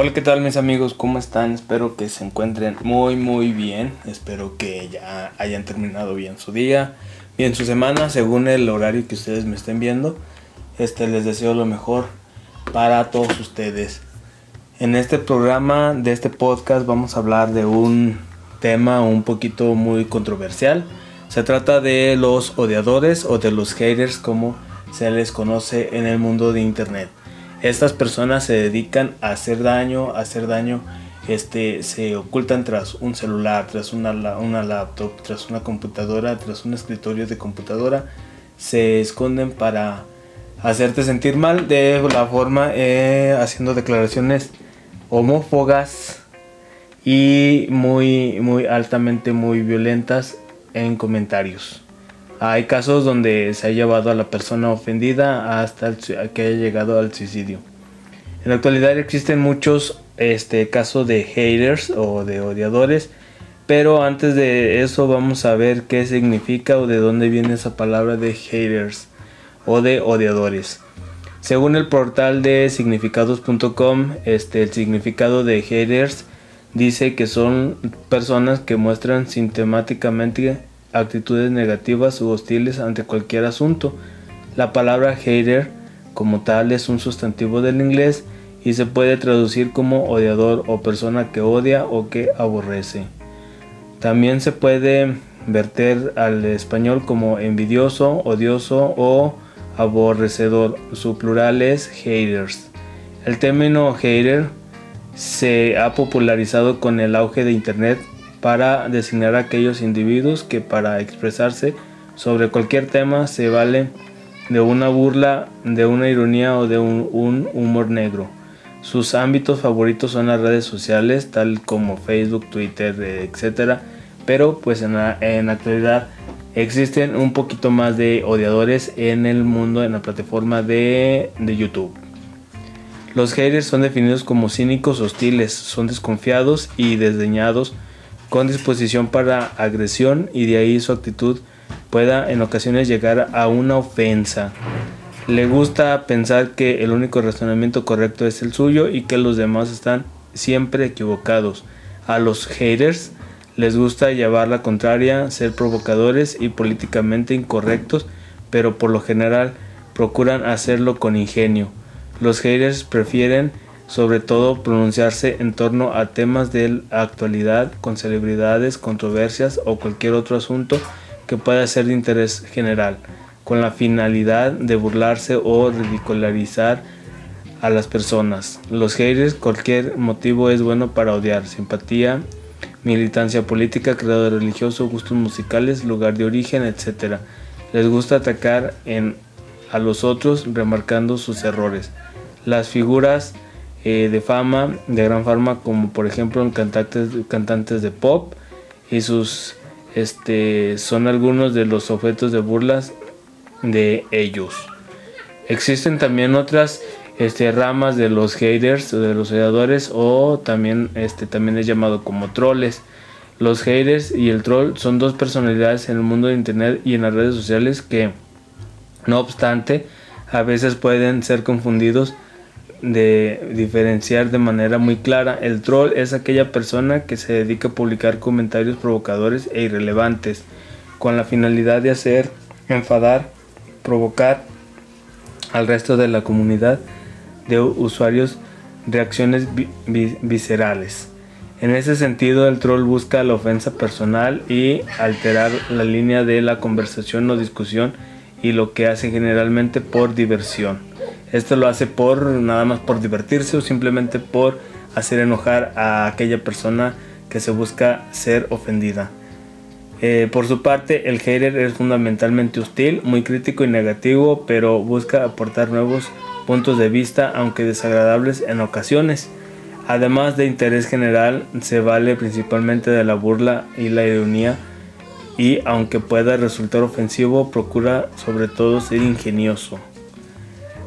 Hola, ¿qué tal mis amigos? ¿Cómo están? Espero que se encuentren muy muy bien. Espero que ya hayan terminado bien su día, bien su semana, según el horario que ustedes me estén viendo. Este les deseo lo mejor para todos ustedes. En este programa de este podcast vamos a hablar de un tema un poquito muy controversial. Se trata de los odiadores o de los haters como se les conoce en el mundo de internet estas personas se dedican a hacer daño, a hacer daño, este, se ocultan tras un celular, tras una, una laptop, tras una computadora, tras un escritorio de computadora, se esconden para hacerte sentir mal de la forma eh, haciendo declaraciones homófogas y muy muy altamente muy violentas en comentarios. Hay casos donde se ha llevado a la persona ofendida hasta que haya llegado al suicidio. En la actualidad existen muchos este, casos de haters o de odiadores, pero antes de eso vamos a ver qué significa o de dónde viene esa palabra de haters o de odiadores. Según el portal de significados.com, este, el significado de haters dice que son personas que muestran sistemáticamente actitudes negativas u hostiles ante cualquier asunto. La palabra hater como tal es un sustantivo del inglés y se puede traducir como odiador o persona que odia o que aborrece. También se puede verter al español como envidioso, odioso o aborrecedor. Su plural es haters. El término hater se ha popularizado con el auge de Internet para designar a aquellos individuos que para expresarse sobre cualquier tema se vale de una burla, de una ironía o de un, humor negro. Sus ámbitos favoritos son las redes sociales, tal como Facebook, Twitter, etc. Pero pues en la, en actualidad existen un poquito más de odiadores en el mundo, en la plataforma de, de YouTube. Los haters son definidos como cínicos, hostiles, son desconfiados y desdeñados con disposición para agresión y de ahí su actitud pueda en ocasiones llegar a una ofensa. Le gusta pensar que el único razonamiento correcto es el suyo y que los demás están siempre equivocados. A los haters les gusta llevar la contraria, ser provocadores y políticamente incorrectos, pero por lo general procuran hacerlo con ingenio. Los haters prefieren sobre todo pronunciarse en torno a temas de actualidad con celebridades, controversias o cualquier otro asunto que pueda ser de interés general, con la finalidad de burlarse o ridicularizar a las personas. Los haters, cualquier motivo es bueno para odiar, simpatía, militancia política, credo religioso, gustos musicales, lugar de origen, etc. Les gusta atacar a los otros remarcando sus errores. Las figuras eh, de fama, de gran fama, como por ejemplo en cantantes, cantantes de pop y sus este son algunos de los objetos de burlas de ellos. Existen también otras este, ramas de los haters, de los odiadores o también este también es llamado como troles. Los haters y el troll son dos personalidades en el mundo de internet y en las redes sociales que no obstante a veces pueden ser confundidos de diferenciar de manera muy clara. El troll es aquella persona que se dedica a publicar comentarios provocadores e irrelevantes con la finalidad de hacer enfadar, provocar al resto de la comunidad de usuarios reacciones viscerales. En ese sentido, el troll busca la ofensa personal y alterar la línea de la conversación o discusión y lo que hace generalmente por diversión. Esto lo hace por nada más por divertirse o simplemente por hacer enojar a aquella persona que se busca ser ofendida. Eh, por su parte, el hater es fundamentalmente hostil, muy crítico y negativo, pero busca aportar nuevos puntos de vista, aunque desagradables en ocasiones. Además de interés general, se vale principalmente de la burla y la ironía, y aunque pueda resultar ofensivo, procura sobre todo ser ingenioso.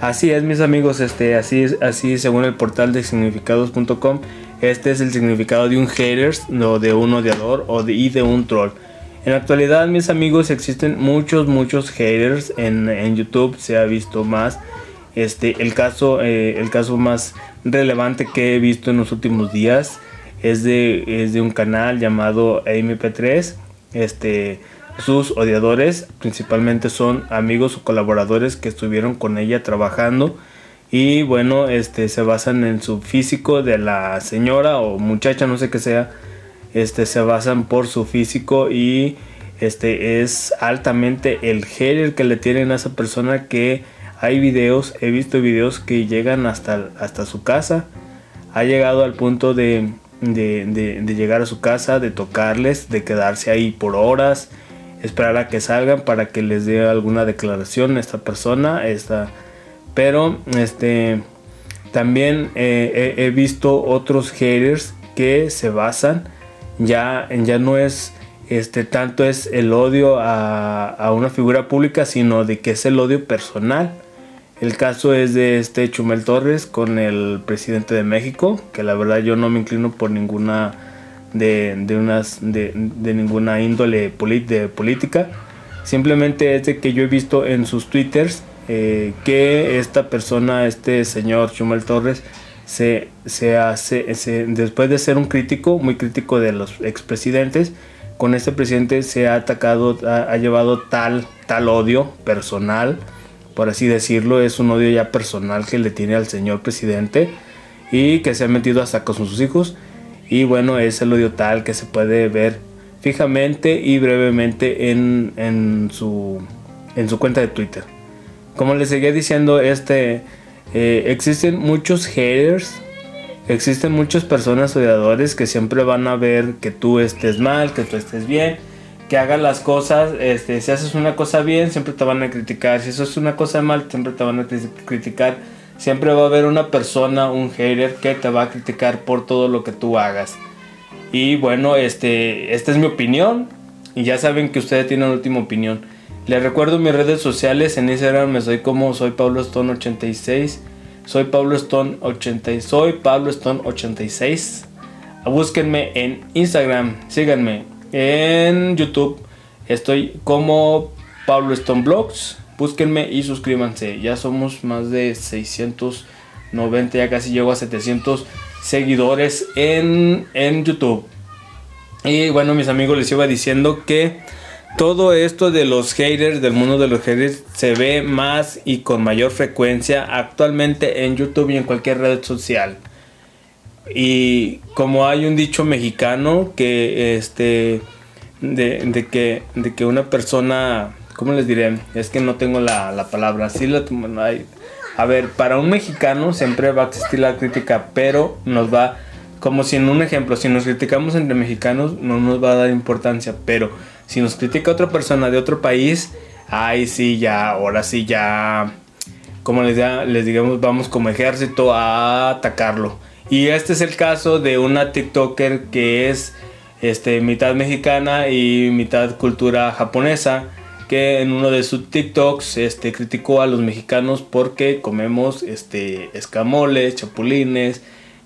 Así es, mis amigos, este, así es, así según el portal de significados.com, este es el significado de un haters, no de un odiador o de, y de un troll. En la actualidad, mis amigos, existen muchos, muchos haters en, en YouTube, se ha visto más. Este, el caso, eh, el caso más relevante que he visto en los últimos días es de, es de un canal llamado MP3. Este, sus odiadores principalmente son amigos o colaboradores que estuvieron con ella trabajando y bueno, este se basan en su físico de la señora o muchacha, no sé qué sea. Este se basan por su físico y este es altamente el hater que le tienen a esa persona que hay videos, he visto videos que llegan hasta, hasta su casa. Ha llegado al punto de, de, de llegar a su casa, de tocarles, de quedarse ahí por horas esperar a que salgan para que les dé alguna declaración esta persona. Esta, pero este, también eh, he, visto otros haters que se basan, ya, ya no es este, tanto es el odio a, a, una figura pública, sino de que es el odio personal. El caso es de este Chumel Torres con el presidente de México, que la verdad yo no me inclino por ninguna de, unas, de, ninguna índole de política. Simplemente es de que yo he visto en sus twitters eh, que esta persona, este señor Chumel Torres, se, se hace, después de ser un crítico, muy crítico de los expresidentes, con este presidente se ha atacado, ha, llevado tal, tal odio personal, por así decirlo, es un odio ya personal que le tiene al señor presidente y que se ha metido hasta con sus hijos y bueno, es el odio tal que se puede ver fijamente y brevemente en, su, en su cuenta de Twitter. Como les seguía diciendo, este, eh, existen muchos haters, existen muchas personas odiadores que siempre van a ver que tú estés mal, que tú estés bien, que hagas las cosas, este, si haces una cosa bien, siempre te van a criticar, si haces una cosa mal, siempre te van a criticar Siempre va a haber una persona, un hater, que te va a criticar por todo lo que tú hagas. Y bueno, este, esta es mi opinión. Y ya saben que ustedes tienen última opinión. Les recuerdo mis redes sociales. En Instagram me soy como soy Pablo Stone 86. Soy Pablo Stone 80. Soy Pablo Stone 86. Búsquenme en Instagram. Síganme. En YouTube estoy como Pablo Stone Blogs búsquenme y suscríbanse. Ya somos más de 690, ya casi llego a 700 seguidores en, en YouTube. Y bueno, mis amigos, les iba diciendo que todo esto de los haters, del mundo de los haters, se ve más y con mayor frecuencia actualmente en YouTube y en cualquier red social. Y como hay un dicho mexicano que este de, de que, de que una persona ¿cómo les diré? Es que no tengo la, palabra. Sí la, hay, a ver, para un mexicano siempre va a existir la crítica, pero nos va, como si en un ejemplo, si nos criticamos entre mexicanos, no nos va a dar importancia, pero si nos critica otra persona de otro país, ay, sí, ya, ahora sí, ya, como les, les digamos, vamos como ejército a atacarlo. Y este es el caso de una TikToker que es este, mitad mexicana y mitad cultura japonesa que en uno de sus TikToks este, criticó a los mexicanos porque comemos este, escamoles, chapulines,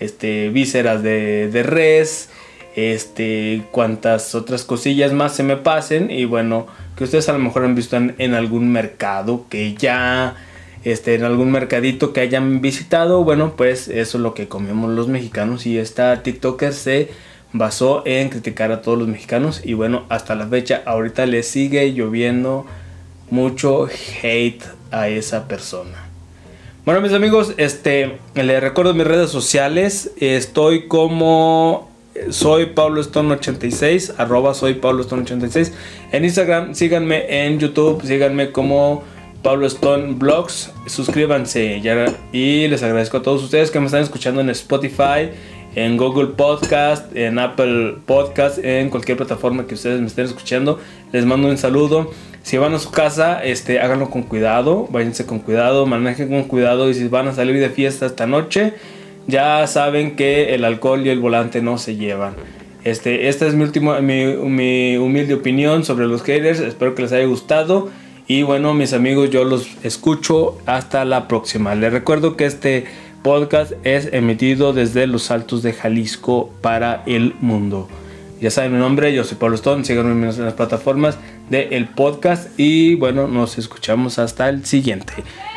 este, vísceras de, de res, este, cuantas otras cosillas más se me pasen. Y bueno, que ustedes a lo mejor han visto en, algún mercado que ya, este, en algún mercadito que hayan visitado, bueno, pues eso es lo que comemos los mexicanos. Y esta TikToker se basó en criticar a todos los mexicanos y bueno, hasta la fecha ahorita le sigue lloviendo mucho hate a esa persona. Bueno, mis amigos, este les recuerdo mis redes sociales, estoy como soy Pablo Stone 86, arroba soy Pablo Stone 86. En Instagram, síganme en YouTube, síganme como Pablo Stone Blogs, suscríbanse ya, y les agradezco a todos ustedes que me están escuchando en Spotify, en Google Podcast, en Apple Podcast, en cualquier plataforma que ustedes me estén escuchando. Les mando un saludo. Si van a su casa, este, háganlo con cuidado, váyanse con cuidado, manejen con cuidado y si van a salir de fiesta esta noche, ya saben que el alcohol y el volante no se llevan. Este, esta es mi, última, mi, mi humilde opinión sobre los haters, espero que les haya gustado. Y bueno, mis amigos, yo los escucho hasta la próxima. Les recuerdo que este podcast es emitido desde los altos de Jalisco para el mundo. Ya saben mi nombre, yo soy Pablo Stone, síganme en las plataformas del el podcast y bueno, nos escuchamos hasta el siguiente.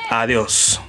Adiós.